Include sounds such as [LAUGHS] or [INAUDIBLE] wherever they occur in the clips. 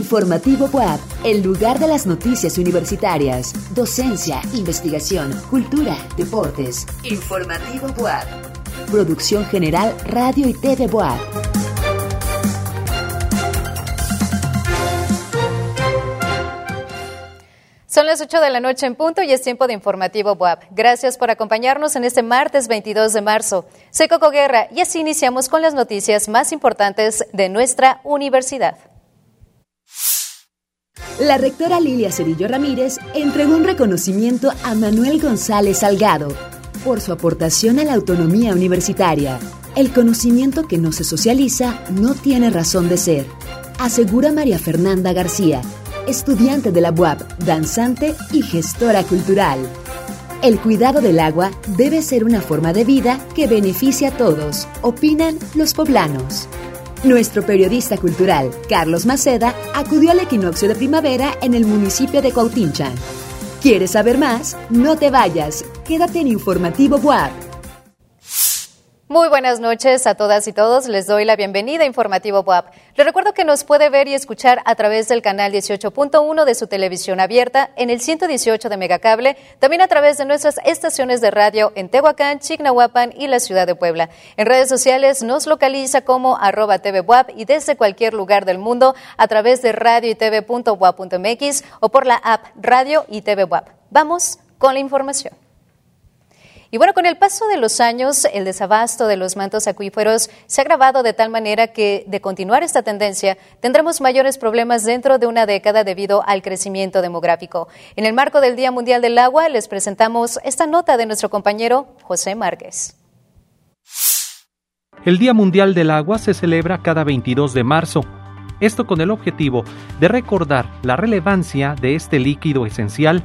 Informativo WAP, el lugar de las noticias universitarias, docencia, investigación, cultura, deportes. Informativo WAP. Producción General Radio y TV WAP. Son las 8 de la noche en punto y es tiempo de informativo WAP. Gracias por acompañarnos en este martes 22 de marzo. Soy Coco Guerra y así iniciamos con las noticias más importantes de nuestra universidad. La rectora Lilia Cedillo Ramírez entregó un reconocimiento a Manuel González Salgado por su aportación a la autonomía universitaria. El conocimiento que no se socializa no tiene razón de ser, asegura María Fernanda García, estudiante de la UAP, danzante y gestora cultural. El cuidado del agua debe ser una forma de vida que beneficie a todos, opinan los poblanos. Nuestro periodista cultural, Carlos Maceda, acudió al equinoccio de primavera en el municipio de Cuautinchan. ¿Quieres saber más? No te vayas. Quédate en Informativo WAP. Muy buenas noches a todas y todos. Les doy la bienvenida a Informativo WAP. Les recuerdo que nos puede ver y escuchar a través del canal 18.1 de su televisión abierta, en el 118 de Megacable, también a través de nuestras estaciones de radio en Tehuacán, Chignahuapan y la ciudad de Puebla. En redes sociales nos localiza como arroba TV y desde cualquier lugar del mundo a través de radio y tv.wap.mx o por la app Radio y TV. Vamos con la información. Y bueno, con el paso de los años, el desabasto de los mantos acuíferos se ha agravado de tal manera que, de continuar esta tendencia, tendremos mayores problemas dentro de una década debido al crecimiento demográfico. En el marco del Día Mundial del Agua, les presentamos esta nota de nuestro compañero José Márquez. El Día Mundial del Agua se celebra cada 22 de marzo. Esto con el objetivo de recordar la relevancia de este líquido esencial.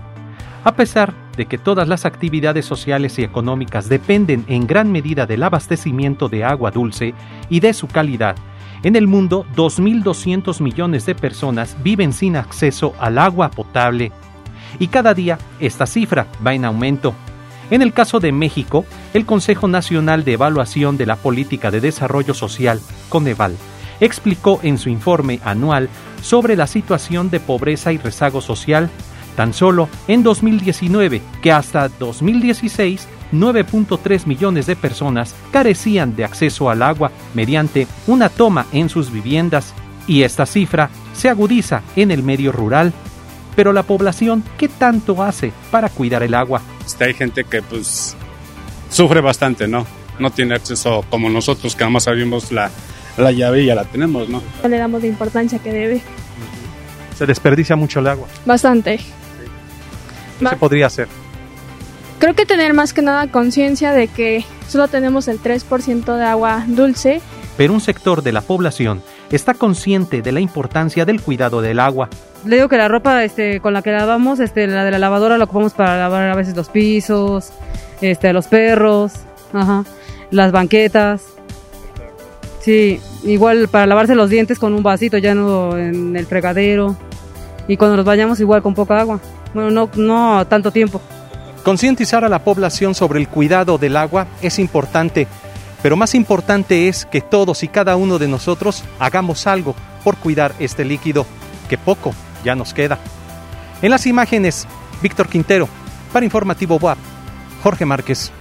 A pesar de que todas las actividades sociales y económicas dependen en gran medida del abastecimiento de agua dulce y de su calidad, en el mundo 2.200 millones de personas viven sin acceso al agua potable y cada día esta cifra va en aumento. En el caso de México, el Consejo Nacional de Evaluación de la Política de Desarrollo Social, Coneval, explicó en su informe anual sobre la situación de pobreza y rezago social Tan solo en 2019, que hasta 2016 9.3 millones de personas carecían de acceso al agua mediante una toma en sus viviendas y esta cifra se agudiza en el medio rural. Pero la población, ¿qué tanto hace para cuidar el agua? Hay gente que pues sufre bastante, ¿no? No tiene acceso como nosotros que más abrimos la, la llave y ya la tenemos, ¿no? No le damos la importancia que debe. Se desperdicia mucho el agua. Bastante. ¿Qué se podría hacer? Creo que tener más que nada conciencia de que solo tenemos el 3% de agua dulce. Pero un sector de la población está consciente de la importancia del cuidado del agua. Le digo que la ropa este, con la que lavamos, este, la de la lavadora la ocupamos para lavar a veces los pisos, este, los perros, ajá, las banquetas. Sí, igual para lavarse los dientes con un vasito ya no en el fregadero. Y cuando nos bañamos igual con poca agua. Bueno, no, no tanto tiempo. Concientizar a la población sobre el cuidado del agua es importante, pero más importante es que todos y cada uno de nosotros hagamos algo por cuidar este líquido, que poco ya nos queda. En las imágenes, Víctor Quintero, para Informativo WAP, Jorge Márquez.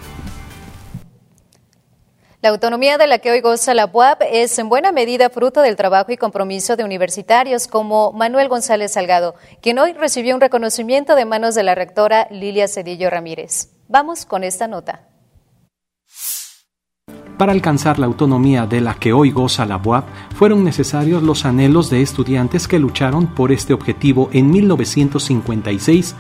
La autonomía de la que hoy goza la UAP es en buena medida fruto del trabajo y compromiso de universitarios como Manuel González Salgado, quien hoy recibió un reconocimiento de manos de la rectora Lilia Cedillo Ramírez. Vamos con esta nota. Para alcanzar la autonomía de la que hoy goza la UAP, fueron necesarios los anhelos de estudiantes que lucharon por este objetivo en 1956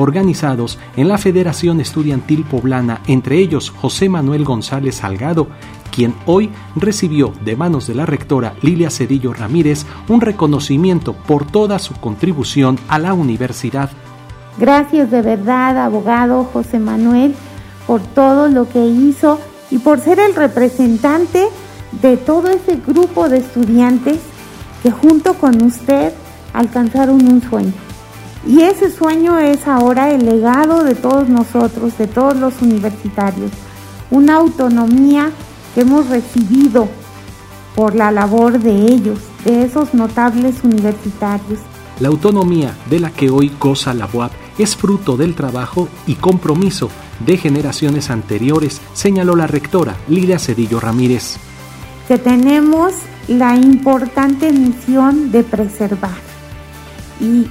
organizados en la Federación Estudiantil Poblana, entre ellos José Manuel González Salgado, quien hoy recibió de manos de la rectora Lilia Cedillo Ramírez un reconocimiento por toda su contribución a la universidad. Gracias de verdad, abogado José Manuel, por todo lo que hizo y por ser el representante de todo ese grupo de estudiantes que junto con usted alcanzaron un sueño. Y ese sueño es ahora el legado de todos nosotros, de todos los universitarios, una autonomía que hemos recibido por la labor de ellos, de esos notables universitarios. La autonomía de la que hoy goza la UAP es fruto del trabajo y compromiso de generaciones anteriores, señaló la rectora Lilia Cedillo Ramírez. Que tenemos la importante misión de preservar y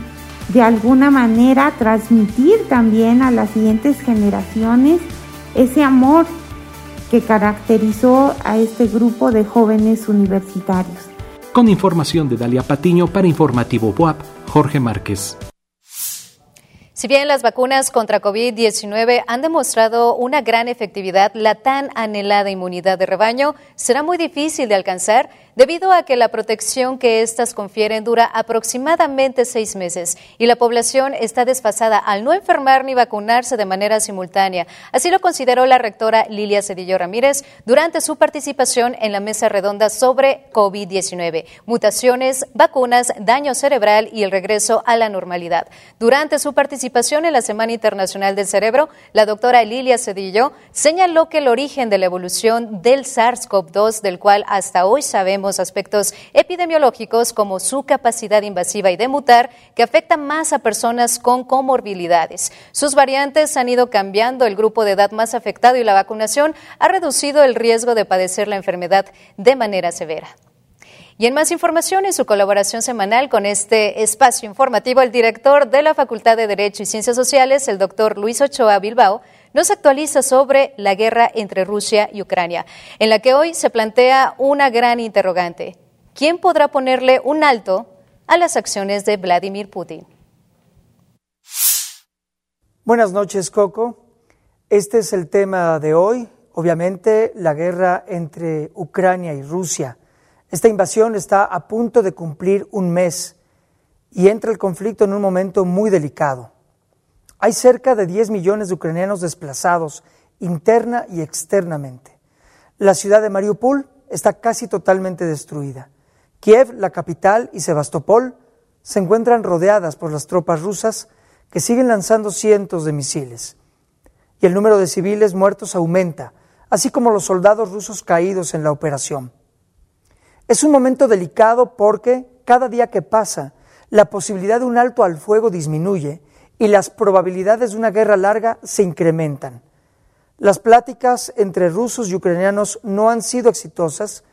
de alguna manera transmitir también a las siguientes generaciones ese amor que caracterizó a este grupo de jóvenes universitarios. Con información de Dalia Patiño para Informativo BOAP, Jorge Márquez. Si bien las vacunas contra COVID-19 han demostrado una gran efectividad, la tan anhelada inmunidad de rebaño será muy difícil de alcanzar debido a que la protección que éstas confieren dura aproximadamente seis meses y la población está desfasada al no enfermar ni vacunarse de manera simultánea. Así lo consideró la rectora Lilia Cedillo Ramírez durante su participación en la mesa redonda sobre COVID-19, mutaciones, vacunas, daño cerebral y el regreso a la normalidad. Durante su participación en la Semana Internacional del Cerebro, la doctora Lilia Cedillo señaló que el origen de la evolución del SARS-CoV-2, del cual hasta hoy sabemos aspectos epidemiológicos como su capacidad invasiva y de mutar, que afecta más a personas con comorbilidades. Sus variantes han ido cambiando el grupo de edad más afectado y la vacunación ha reducido el riesgo de padecer la enfermedad de manera severa. Y en más información, en su colaboración semanal con este espacio informativo, el director de la Facultad de Derecho y Ciencias Sociales, el doctor Luis Ochoa Bilbao, nos actualiza sobre la guerra entre Rusia y Ucrania, en la que hoy se plantea una gran interrogante. ¿Quién podrá ponerle un alto a las acciones de Vladimir Putin? Buenas noches, Coco. Este es el tema de hoy, obviamente la guerra entre Ucrania y Rusia. Esta invasión está a punto de cumplir un mes y entra el conflicto en un momento muy delicado. Hay cerca de 10 millones de ucranianos desplazados interna y externamente. La ciudad de Mariupol está casi totalmente destruida. Kiev, la capital, y Sebastopol se encuentran rodeadas por las tropas rusas que siguen lanzando cientos de misiles. Y el número de civiles muertos aumenta, así como los soldados rusos caídos en la operación. Es un momento delicado porque cada día que pasa, la posibilidad de un alto al fuego disminuye y las probabilidades de una guerra larga se incrementan. Las pláticas entre rusos y ucranianos no han sido exitosas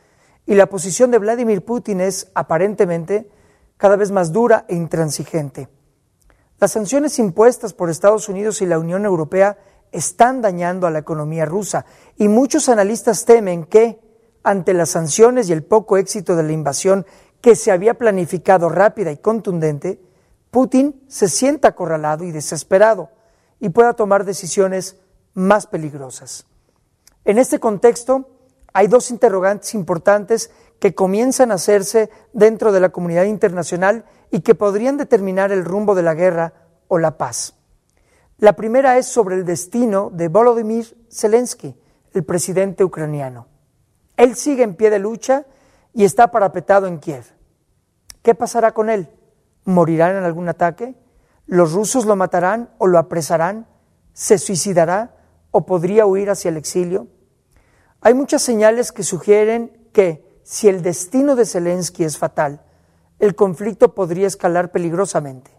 y la posición de Vladimir Putin es aparentemente cada vez más dura e intransigente. Las sanciones impuestas por Estados Unidos y la Unión Europea están dañando a la economía rusa y muchos analistas temen que, ante las sanciones y el poco éxito de la invasión que se había planificado rápida y contundente, Putin se sienta acorralado y desesperado y pueda tomar decisiones más peligrosas. En este contexto, hay dos interrogantes importantes que comienzan a hacerse dentro de la comunidad internacional y que podrían determinar el rumbo de la guerra o la paz. La primera es sobre el destino de Volodymyr Zelensky, el presidente ucraniano. Él sigue en pie de lucha y está parapetado en Kiev. ¿Qué pasará con él? Morirá en algún ataque, los rusos lo matarán o lo apresarán, se suicidará o podría huir hacia el exilio. Hay muchas señales que sugieren que si el destino de Zelensky es fatal, el conflicto podría escalar peligrosamente.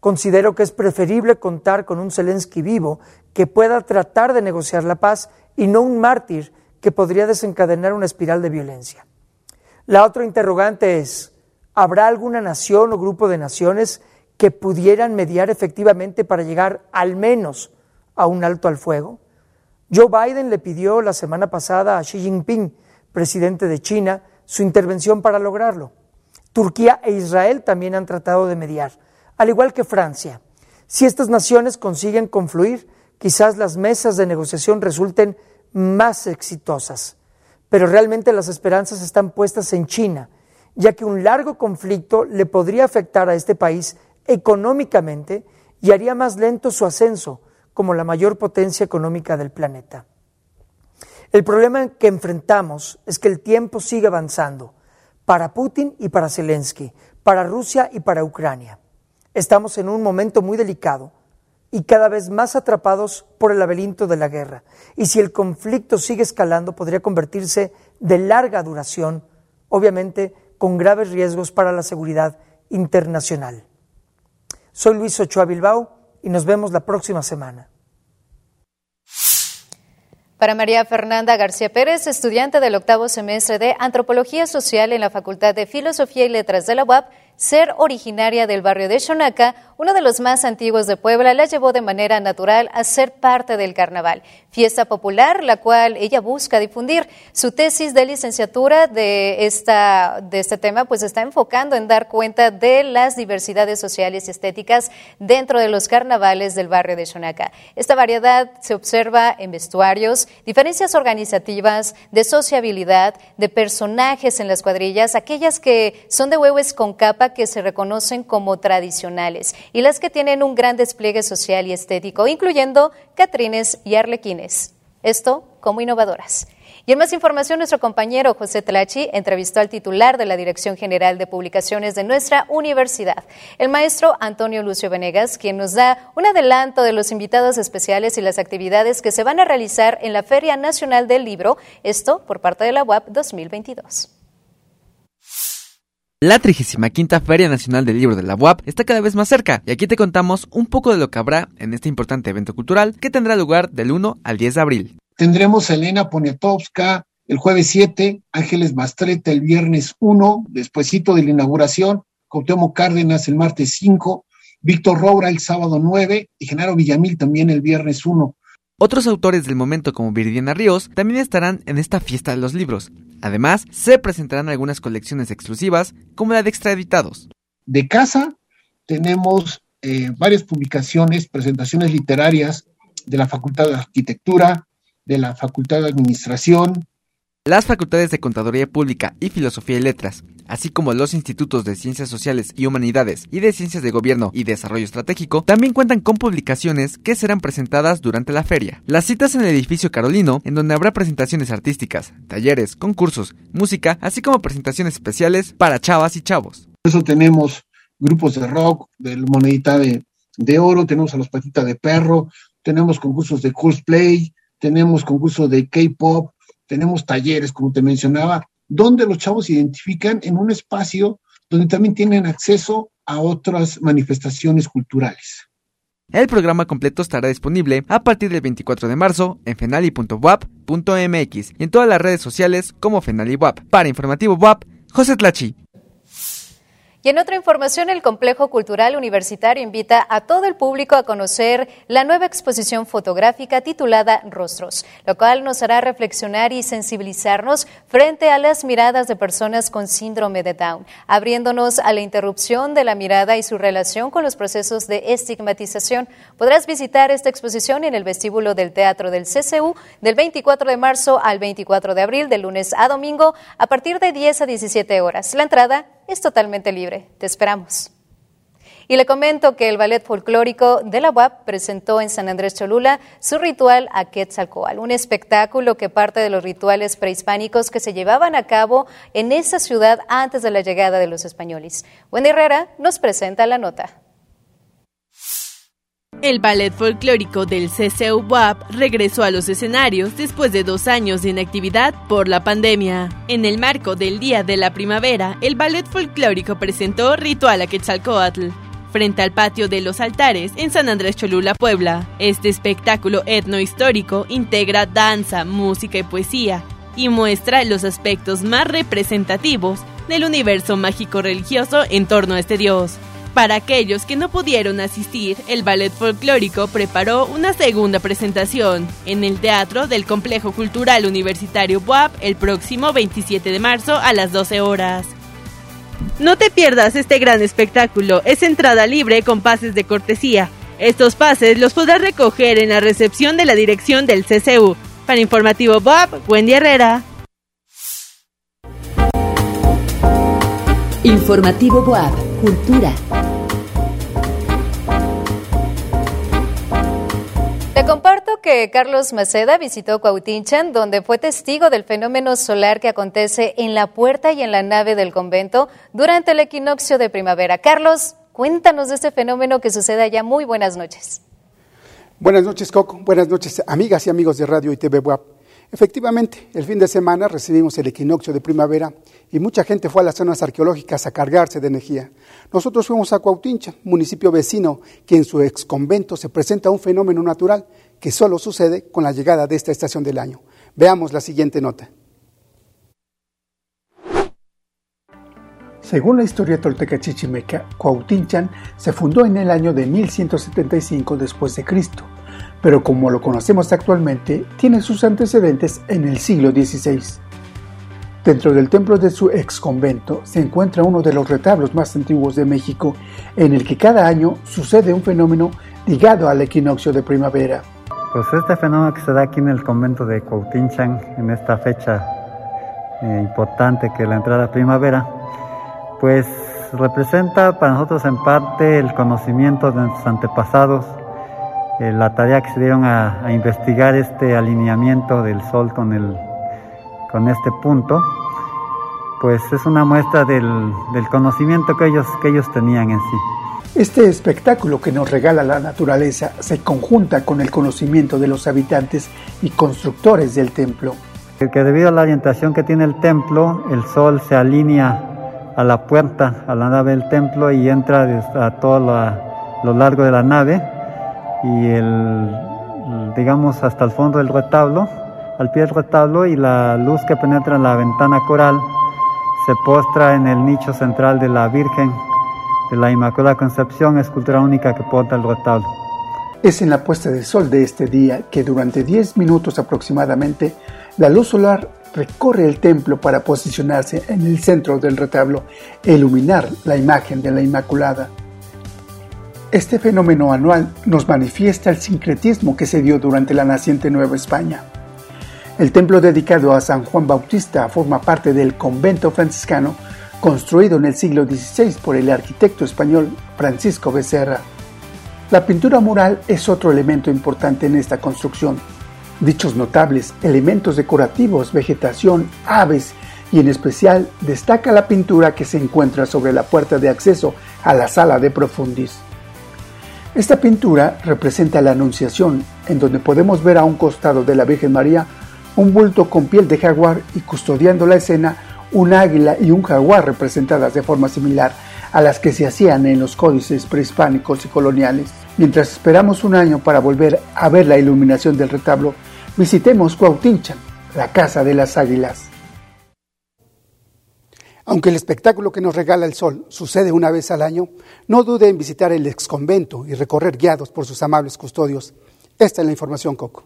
Considero que es preferible contar con un Zelensky vivo que pueda tratar de negociar la paz y no un mártir que podría desencadenar una espiral de violencia. La otra interrogante es, ¿Habrá alguna nación o grupo de naciones que pudieran mediar efectivamente para llegar al menos a un alto al fuego? Joe Biden le pidió la semana pasada a Xi Jinping, presidente de China, su intervención para lograrlo. Turquía e Israel también han tratado de mediar, al igual que Francia. Si estas naciones consiguen confluir, quizás las mesas de negociación resulten más exitosas. Pero realmente las esperanzas están puestas en China, ya que un largo conflicto le podría afectar a este país económicamente y haría más lento su ascenso como la mayor potencia económica del planeta. El problema que enfrentamos es que el tiempo sigue avanzando para Putin y para Zelensky, para Rusia y para Ucrania. Estamos en un momento muy delicado y cada vez más atrapados por el laberinto de la guerra. Y si el conflicto sigue escalando, podría convertirse de larga duración obviamente con graves riesgos para la seguridad internacional. Soy Luis Ochoa Bilbao y nos vemos la próxima semana. Para María Fernanda García Pérez, estudiante del octavo semestre de Antropología Social en la Facultad de Filosofía y Letras de la UAP, ser originaria del barrio de Xonaca, uno de los más antiguos de Puebla, la llevó de manera natural a ser parte del carnaval, fiesta popular, la cual ella busca difundir. Su tesis de licenciatura de, esta, de este tema pues está enfocando en dar cuenta de las diversidades sociales y estéticas dentro de los carnavales del barrio de Xonaca. Esta variedad se observa en vestuarios, diferencias organizativas, de sociabilidad, de personajes en las cuadrillas, aquellas que son de huevos con capa que se reconocen como tradicionales y las que tienen un gran despliegue social y estético, incluyendo catrines y arlequines. Esto como innovadoras. Y en más información, nuestro compañero José Tlachi entrevistó al titular de la Dirección General de Publicaciones de nuestra universidad, el maestro Antonio Lucio Venegas, quien nos da un adelanto de los invitados especiales y las actividades que se van a realizar en la Feria Nacional del Libro, esto por parte de la UAP 2022. La 35 Feria Nacional del Libro de la UAP está cada vez más cerca y aquí te contamos un poco de lo que habrá en este importante evento cultural que tendrá lugar del 1 al 10 de abril. Tendremos a Elena Poniatowska el jueves 7, Ángeles Mastreta el viernes 1, despuesito de la inauguración, Cautemo Cárdenas el martes 5, Víctor Roura el sábado 9 y Genaro Villamil también el viernes 1. Otros autores del momento como Viridiana Ríos también estarán en esta fiesta de los libros. Además, se presentarán algunas colecciones exclusivas como la de extraditados. De casa tenemos eh, varias publicaciones, presentaciones literarias de la Facultad de Arquitectura, de la Facultad de Administración, las facultades de Contaduría Pública y Filosofía y Letras, así como los institutos de Ciencias Sociales y Humanidades y de Ciencias de Gobierno y Desarrollo Estratégico, también cuentan con publicaciones que serán presentadas durante la feria. Las citas en el edificio Carolino, en donde habrá presentaciones artísticas, talleres, concursos, música, así como presentaciones especiales para chavas y chavos. Por eso tenemos grupos de rock, del monedita de, de oro, tenemos a los patitas de perro, tenemos concursos de cosplay, tenemos concursos de K-pop, tenemos talleres, como te mencionaba, donde los chavos se identifican en un espacio donde también tienen acceso a otras manifestaciones culturales. El programa completo estará disponible a partir del 24 de marzo en fenali.wap.mx y en todas las redes sociales como FenaliWap. Para Informativo WAP, José Tlachi. Y en otra información, el Complejo Cultural Universitario invita a todo el público a conocer la nueva exposición fotográfica titulada Rostros, lo cual nos hará reflexionar y sensibilizarnos frente a las miradas de personas con síndrome de Down, abriéndonos a la interrupción de la mirada y su relación con los procesos de estigmatización. Podrás visitar esta exposición en el vestíbulo del Teatro del CCU del 24 de marzo al 24 de abril, de lunes a domingo, a partir de 10 a 17 horas. La entrada es totalmente libre. Te esperamos. Y le comento que el ballet folclórico de la UAP presentó en San Andrés Cholula su ritual a Quetzalcoatl, un espectáculo que parte de los rituales prehispánicos que se llevaban a cabo en esa ciudad antes de la llegada de los españoles. Wendy Herrera nos presenta la nota. El ballet folclórico del CCU-WAP regresó a los escenarios después de dos años de inactividad por la pandemia. En el marco del Día de la Primavera, el ballet folclórico presentó Ritual a Quetzalcoatl, frente al patio de los altares en San Andrés Cholula, Puebla. Este espectáculo etnohistórico integra danza, música y poesía y muestra los aspectos más representativos del universo mágico religioso en torno a este dios. Para aquellos que no pudieron asistir, el ballet folclórico preparó una segunda presentación en el Teatro del Complejo Cultural Universitario BUAP el próximo 27 de marzo a las 12 horas. No te pierdas este gran espectáculo, es entrada libre con pases de cortesía. Estos pases los podrás recoger en la recepción de la dirección del CCU. Para Informativo BUAP, Wendy Herrera. Informativo BUAP, Cultura. Carlos Maceda visitó Cuautinchan, donde fue testigo del fenómeno solar que acontece en la puerta y en la nave del convento durante el equinoccio de primavera. Carlos, cuéntanos de este fenómeno que sucede allá. Muy buenas noches. Buenas noches, Coco. Buenas noches, amigas y amigos de Radio y TV. Efectivamente, el fin de semana recibimos el equinoccio de primavera y mucha gente fue a las zonas arqueológicas a cargarse de energía. Nosotros fuimos a Cuautincha, municipio vecino, que en su ex convento se presenta un fenómeno natural que solo sucede con la llegada de esta estación del año. Veamos la siguiente nota. Según la historia tolteca chichimeca, Cuautinchan se fundó en el año de 1175 después de Cristo pero como lo conocemos actualmente, tiene sus antecedentes en el siglo XVI. Dentro del templo de su ex convento se encuentra uno de los retablos más antiguos de México, en el que cada año sucede un fenómeno ligado al equinoccio de primavera. Pues este fenómeno que se da aquí en el convento de Cuautinchan, en esta fecha eh, importante que es la entrada primavera, pues representa para nosotros en parte el conocimiento de nuestros antepasados eh, la tarea que se dieron a, investigar este alineamiento del Sol con, el, con este punto, pues es una muestra del, del conocimiento que ellos, que ellos tenían en sí. Este espectáculo que nos regala la naturaleza se conjunta con el conocimiento de los habitantes y constructores del templo. Que debido a la orientación que tiene el templo, el sol se alinea a la puerta, a la nave del templo y entra a todo lo largo de la nave y el, digamos, hasta el fondo del retablo, al pie del retablo y la luz que penetra en la ventana coral se postra en el nicho central de la Virgen de la Inmaculada Concepción, escultura única que porta el retablo. Es en la puesta de sol de este día que durante 10 minutos aproximadamente la luz solar recorre el templo para posicionarse en el centro del retablo e iluminar la imagen de la Inmaculada. Este fenómeno anual nos manifiesta el sincretismo que se dio durante la naciente Nueva España. El templo dedicado a San Juan Bautista forma parte del convento franciscano construido en el siglo XVI por el arquitecto español Francisco Becerra. La pintura mural es otro elemento importante en esta construcción. Dichos notables elementos decorativos, vegetación, aves y en especial destaca la pintura que se encuentra sobre la puerta de acceso a la sala de profundis. Esta pintura representa la Anunciación, en donde podemos ver a un costado de la Virgen María un bulto con piel de jaguar y custodiando la escena un águila y un jaguar representadas de forma similar a las que se hacían en los códices prehispánicos y coloniales. Mientras esperamos un año para volver a ver la iluminación del retablo, visitemos Cuautinchan, la casa de las águilas. Aunque el espectáculo que nos regala el sol sucede una vez al año, no dude en visitar el exconvento y recorrer guiados por sus amables custodios. Esta es la información, Coco.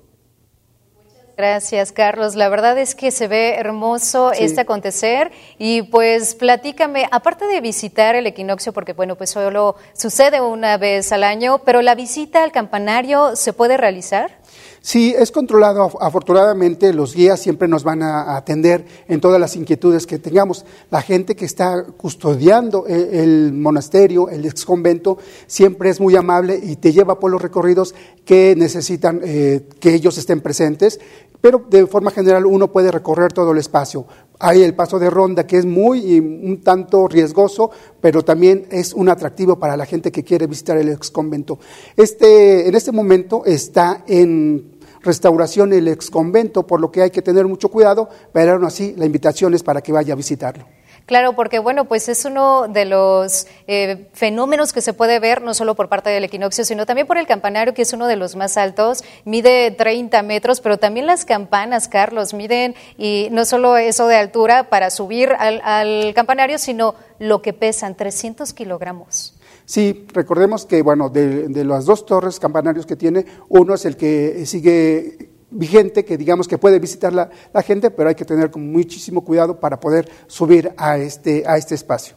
Gracias, Carlos. La verdad es que se ve hermoso este acontecer y pues platícame, aparte de visitar el equinoccio, porque bueno, pues solo sucede una vez al año, pero la visita al campanario se puede realizar? Sí, es controlado. Afortunadamente, los guías siempre nos van a atender en todas las inquietudes que tengamos. La gente que está custodiando e, el monasterio, el ex convento, siempre es muy amable y te lleva por los recorridos que necesitan eh, que ellos estén presentes. Pero de forma general uno puede recorrer todo el espacio. Hay el paso de ronda que es muy un tanto riesgoso, pero también es un atractivo para la gente que quiere visitar el ex convento. Este, en este momento está en restauración el ex convento, por lo que hay que tener mucho cuidado, pero aún así la invitación es para que vaya a visitarlo. Claro, porque bueno, pues es uno de los eh, fenómenos que se puede ver no solo por parte del equinoccio, sino también por el campanario, que es uno de los más altos, mide 30 metros, pero también las campanas, Carlos, miden, y no solo eso de altura para subir al, al campanario, sino lo que pesan, 300 kilogramos. Sí, recordemos que, bueno, de, las dos torres campanarios que tiene, uno es el que sigue vigente, que digamos que puede visitar la, gente, pero hay que tener muchísimo cuidado para poder subir a este, a este espacio.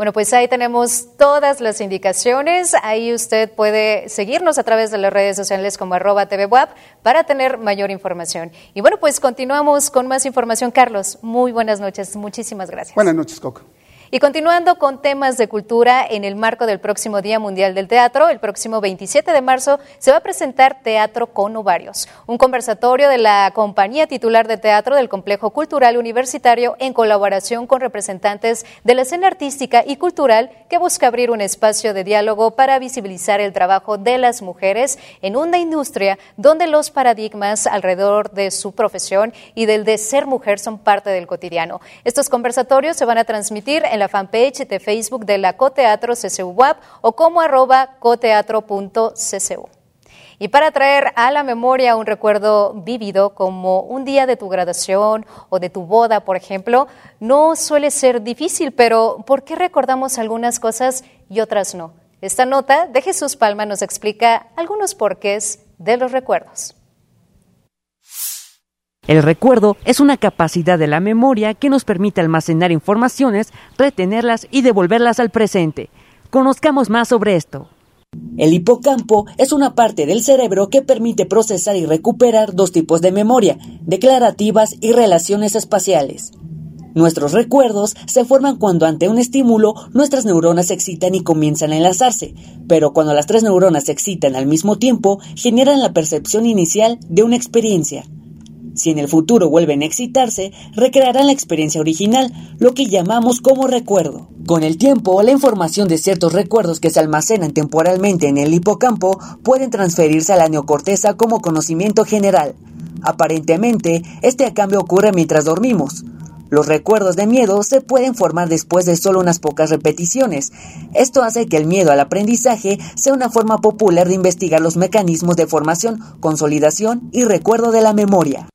Bueno, pues ahí tenemos todas las indicaciones. Ahí usted puede seguirnos a través de las redes sociales como arroba TVWAP para tener mayor información. Y bueno, pues continuamos con más información. Carlos, muy buenas noches. Muchísimas gracias. Buenas noches, Coco. Y continuando con temas de cultura, en el marco del próximo Día Mundial del Teatro, el próximo 27 de marzo se va a presentar Teatro con Ovarios, un conversatorio de la compañía titular de teatro del Complejo Cultural Universitario en colaboración con representantes de la escena artística y cultural que busca abrir un espacio de diálogo para visibilizar el trabajo de las mujeres en una industria donde los paradigmas alrededor de su profesión y del de ser mujer son parte del cotidiano. Estos conversatorios se van a transmitir en la fanpage de Facebook de la Coteatro CCU o como arroba coteatro.ccu. Y para traer a la memoria un recuerdo vívido como un día de tu graduación o de tu boda, por ejemplo, no suele ser difícil, pero ¿por qué recordamos algunas cosas y otras no? Esta nota de Jesús Palma nos explica algunos porqués de los recuerdos. El recuerdo es una capacidad de la memoria que nos permite almacenar informaciones, retenerlas y devolverlas al presente. Conozcamos más sobre esto. El hipocampo es una parte del cerebro que permite procesar y recuperar dos tipos de memoria, declarativas y relaciones espaciales. Nuestros recuerdos se forman cuando ante un estímulo nuestras neuronas se excitan y comienzan a enlazarse, pero cuando las tres neuronas se excitan al mismo tiempo generan la percepción inicial de una experiencia. Si en el futuro vuelven a excitarse, recrearán la experiencia original, lo que llamamos como recuerdo. Con el tiempo, la información de ciertos recuerdos que se almacenan temporalmente en el hipocampo pueden transferirse a la neocorteza como conocimiento general. Aparentemente, este cambio ocurre mientras dormimos. Los recuerdos de miedo se pueden formar después de solo unas pocas repeticiones. Esto hace que el miedo al aprendizaje sea una forma popular de investigar los mecanismos de formación, consolidación y recuerdo de la memoria.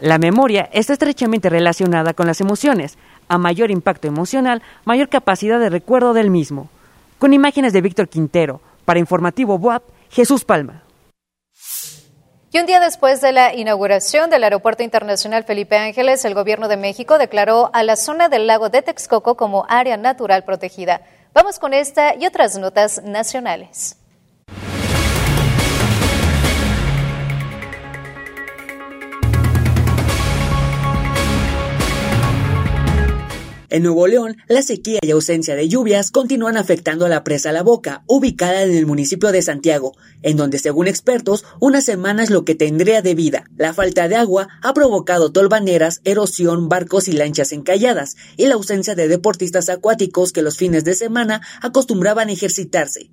La memoria está estrechamente relacionada con las emociones. A mayor impacto emocional, mayor capacidad de recuerdo del mismo. Con imágenes de Víctor Quintero, para Informativo BUAP, Jesús Palma. Y un día después de la inauguración del Aeropuerto Internacional Felipe Ángeles, el Gobierno de México declaró a la zona del lago de Texcoco como área natural protegida. Vamos con esta y otras notas nacionales. En Nuevo León, la sequía y ausencia de lluvias continúan afectando a la presa La Boca, ubicada en el municipio de Santiago, en donde según expertos, una semana es lo que tendría de vida. La falta de agua ha provocado tolvaneras, erosión, barcos y lanchas encalladas, y la ausencia de deportistas acuáticos que los fines de semana acostumbraban ejercitarse.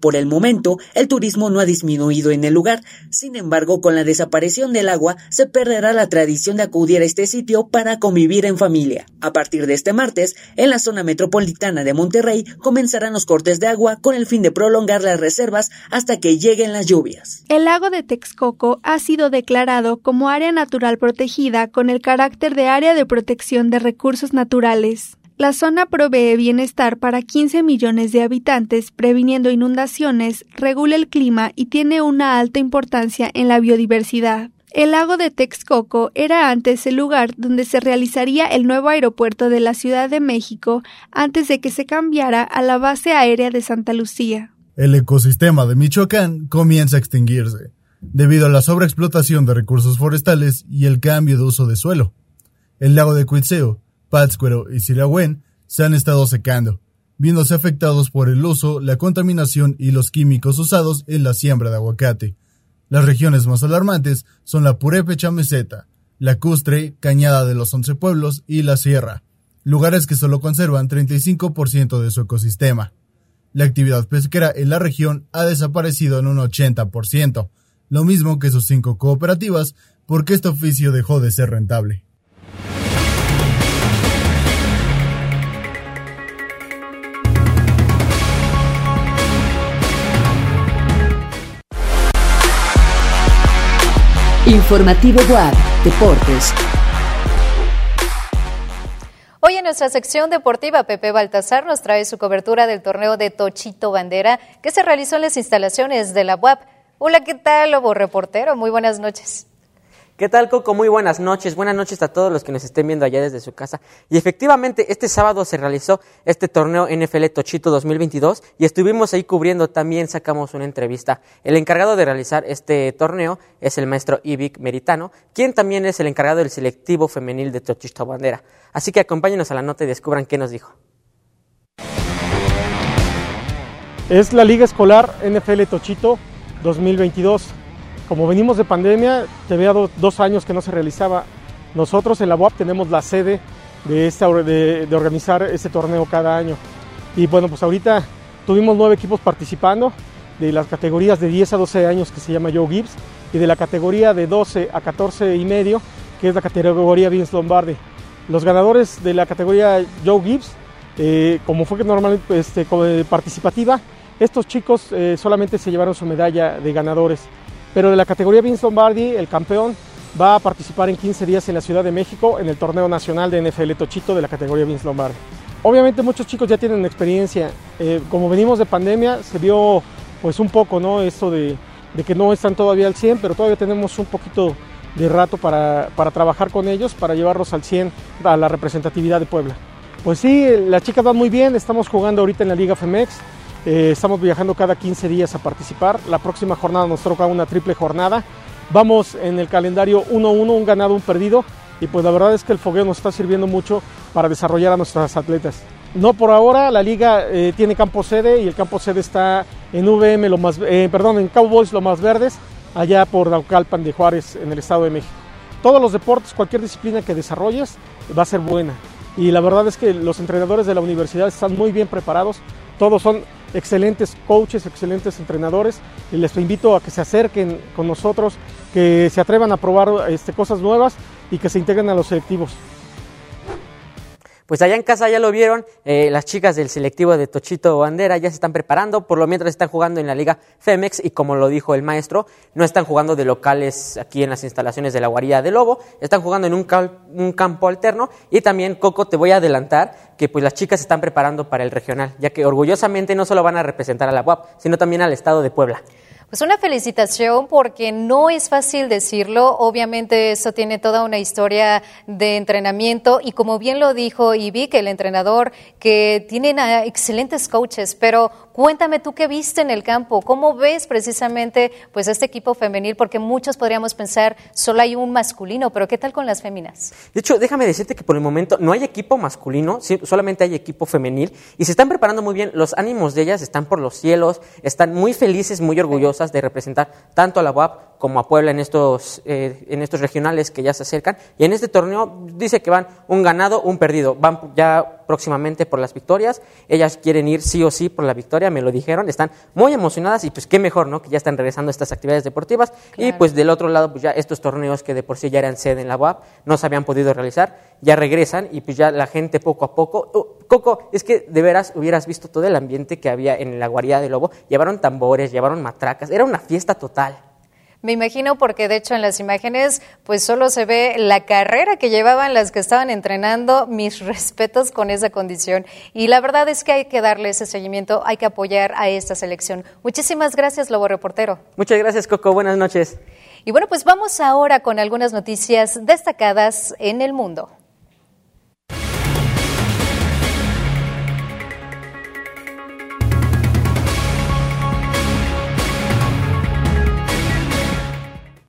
Por el momento, el turismo no ha disminuido en el lugar. Sin embargo, con la desaparición del agua, se perderá la tradición de acudir a este sitio para convivir en familia. A partir de este martes, en la zona metropolitana de Monterrey, comenzarán los cortes de agua con el fin de prolongar las reservas hasta que lleguen las lluvias. El lago de Texcoco ha sido declarado como área natural protegida con el carácter de área de protección de recursos naturales. La zona provee bienestar para 15 millones de habitantes, previniendo inundaciones, regula el clima y tiene una alta importancia en la biodiversidad. El lago de Texcoco era antes el lugar donde se realizaría el nuevo aeropuerto de la Ciudad de México antes de que se cambiara a la base aérea de Santa Lucía. El ecosistema de Michoacán comienza a extinguirse, debido a la sobreexplotación de recursos forestales y el cambio de uso de suelo. El lago de Cuitzeo Pátzcuaro y Silagüen se han estado secando, viéndose afectados por el uso, la contaminación y los químicos usados en la siembra de aguacate. Las regiones más alarmantes son la Purépecha Meseta, la Custre, Cañada de los Once Pueblos y la Sierra, lugares que solo conservan 35% de su ecosistema. La actividad pesquera en la región ha desaparecido en un 80%, lo mismo que sus cinco cooperativas, porque este oficio dejó de ser rentable. Informativo WAP, Deportes. Hoy en nuestra sección deportiva, Pepe Baltasar nos trae su cobertura del torneo de Tochito Bandera que se realizó en las instalaciones de la UAP. Hola, ¿qué tal, Lobo Reportero? Muy buenas noches. ¿Qué tal, Coco? Muy buenas noches. Buenas noches a todos los que nos estén viendo allá desde su casa. Y efectivamente, este sábado se realizó este torneo NFL Tochito 2022 y estuvimos ahí cubriendo. También sacamos una entrevista. El encargado de realizar este torneo es el maestro Ivic Meritano, quien también es el encargado del selectivo femenil de Tochito Bandera. Así que acompáñenos a la nota y descubran qué nos dijo. Es la Liga Escolar NFL Tochito 2022 como venimos de pandemia, te había dos años que no se realizaba. Nosotros en la UAP tenemos la sede de, esta, de, organizar este torneo cada año. Y bueno, pues ahorita tuvimos nueve equipos participando de las categorías de 10 a 12 años que se llama Joe Gibbs y de la categoría de 12 a 14 y medio que es la categoría Vince Lombardi. Los ganadores de la categoría Joe Gibbs, eh, como fue normalmente este, participativa, estos chicos eh, solamente se llevaron su medalla de ganadores. Pero de la categoría Vince Lombardi, el campeón va a participar en 15 días en la Ciudad de México en el torneo nacional de NFL Tochito de la categoría Vince Lombardi. Obviamente muchos chicos ya tienen experiencia. Eh, como venimos de pandemia, se vio pues un poco, ¿no? Esto de, de, que no están todavía al 100, pero todavía tenemos un poquito de rato para, para, trabajar con ellos, para llevarlos al 100 a la representatividad de Puebla. Pues sí, las chicas van muy bien, estamos jugando ahorita en la Liga Femex, eh, estamos viajando cada 15 días a participar, la próxima jornada nos toca una triple jornada, vamos en el calendario 1-1, un ganado, un perdido, y pues la verdad es que el fogueo nos está sirviendo mucho para desarrollar a nuestras atletas. No por ahora, la liga eh, tiene campo sede y el campo sede está en VM, lo más, eh, perdón, en Cowboys lo más verdes, allá por Naucalpan de Juárez, en el Estado de México. Todos los deportes, cualquier disciplina que desarrolles va a ser buena. Y la verdad es que los entrenadores de la universidad están muy bien preparados, todos son excelentes coaches, excelentes entrenadores y les invito a que se acerquen con nosotros, que se atrevan a probar este, cosas nuevas y que se integren a los selectivos. Pues allá en casa ya lo vieron, eh, las chicas del selectivo de Tochito Bandera ya se están preparando, por lo mientras están jugando en la Liga Femex y como lo dijo el maestro, no están jugando de locales aquí en las instalaciones de la Guarida de Lobo, están jugando en un, un campo alterno y también, Coco, te voy a adelantar que pues las chicas se están preparando para el regional, ya que orgullosamente no solo van a representar a la UAP, sino también al estado de Puebla. Pues una felicitación porque no es fácil decirlo. Obviamente eso tiene toda una historia de entrenamiento y como bien lo dijo Ivy, que el entrenador, que tienen excelentes coaches, pero cuéntame tú qué viste en el campo, cómo ves precisamente pues este equipo femenil, porque muchos podríamos pensar solo hay un masculino, pero ¿qué tal con las féminas? De hecho, déjame decirte que por el momento no hay equipo masculino, solamente hay equipo femenil y se están preparando muy bien. Los ánimos de ellas están por los cielos, están muy felices, muy orgullosas de representar tanto a la UAP como a Puebla en estos, eh, en estos regionales que ya se acercan. Y en este torneo dice que van un ganado, un perdido. Van ya próximamente por las victorias. Ellas quieren ir sí o sí por la victoria, me lo dijeron. Están muy emocionadas y pues qué mejor, ¿no? Que ya están regresando a estas actividades deportivas. Y pues del otro lado, pues ya estos torneos que de por sí ya eran sede en la UAP, no se habían podido realizar, ya regresan y pues ya la gente poco a poco. Oh, Coco, es que de veras hubieras visto todo el ambiente que había en la guarida de lobo. Llevaron tambores, llevaron matracas, era una fiesta total. Me imagino porque de hecho en las imágenes pues solo se ve la carrera que llevaban las que estaban entrenando, mis [LAUGHS] respetos con esa condición y la verdad es que hay que darle ese seguimiento, hay que apoyar a esta selección. Muchísimas gracias, Lobo Reportero. Muchas gracias, Coco, buenas noches. Y bueno, pues vamos ahora con algunas noticias destacadas en el mundo.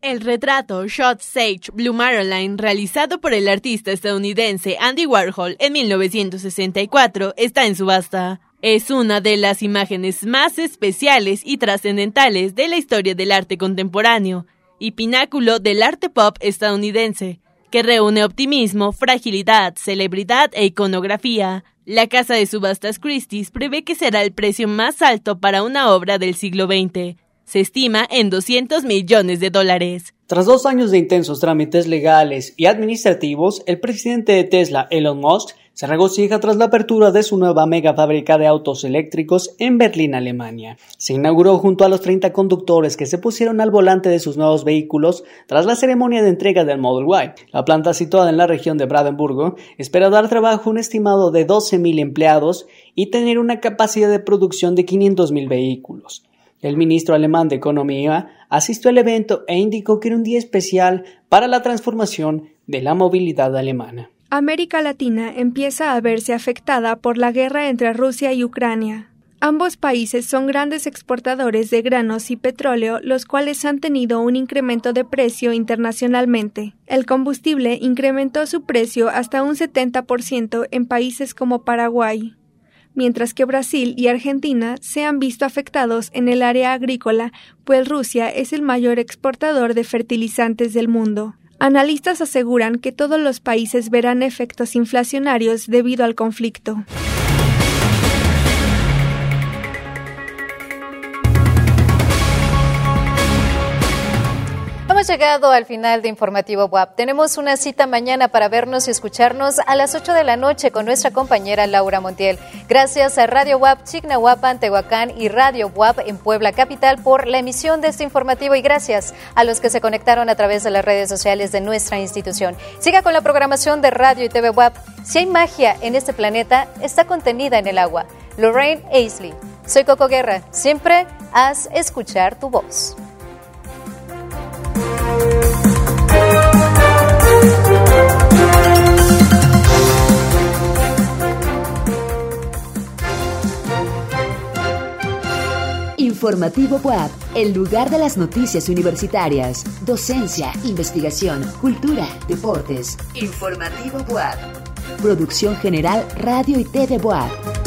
El retrato Shot Sage Blue Marilyn, realizado por el artista estadounidense Andy Warhol en 1964, está en subasta. Es una de las imágenes más especiales y trascendentales de la historia del arte contemporáneo y pináculo del arte pop estadounidense, que reúne optimismo, fragilidad, celebridad e iconografía. La casa de subastas Christie's prevé que será el precio más alto para una obra del siglo XX, se estima en 200 millones de dólares. Tras dos años de intensos trámites legales y administrativos, el presidente de Tesla, Elon Musk, se regocija tras la apertura de su nueva mega fábrica de autos eléctricos en Berlín, Alemania. Se inauguró junto a los 30 conductores que se pusieron al volante de sus nuevos vehículos tras la ceremonia de entrega del Model Y. La planta situada en la región de Brandenburgo espera dar trabajo a un estimado de 12.000 empleados y tener una capacidad de producción de 500.000 vehículos. El ministro alemán de Economía asistió al evento e indicó que era un día especial para la transformación de la movilidad alemana. América Latina empieza a verse afectada por la guerra entre Rusia y Ucrania. Ambos países son grandes exportadores de granos y petróleo, los cuales han tenido un incremento de precio internacionalmente. El combustible incrementó su precio hasta un 70% en países como Paraguay. Mientras que Brasil y Argentina se han visto afectados en el área agrícola, pues Rusia es el mayor exportador de fertilizantes del mundo. Analistas aseguran que todos los países verán efectos inflacionarios debido al conflicto. Hemos llegado al final de Informativo WAP. Tenemos una cita mañana para vernos y escucharnos a las 8 de la noche con nuestra compañera Laura Montiel. Gracias a Radio WAP Chignahuapan, Tehuacán y Radio WAP en Puebla Capital por la emisión de este informativo y gracias a los que se conectaron a través de las redes sociales de nuestra institución. Siga con la programación de Radio y TV WAP. Si hay magia en este planeta, está contenida en el agua. Lorraine Aisley. Soy Coco Guerra. Siempre haz escuchar tu voz. Informativo WAP, el lugar de las noticias universitarias, docencia, investigación, cultura, deportes. Informativo WAP. Producción General Radio y TV WAP.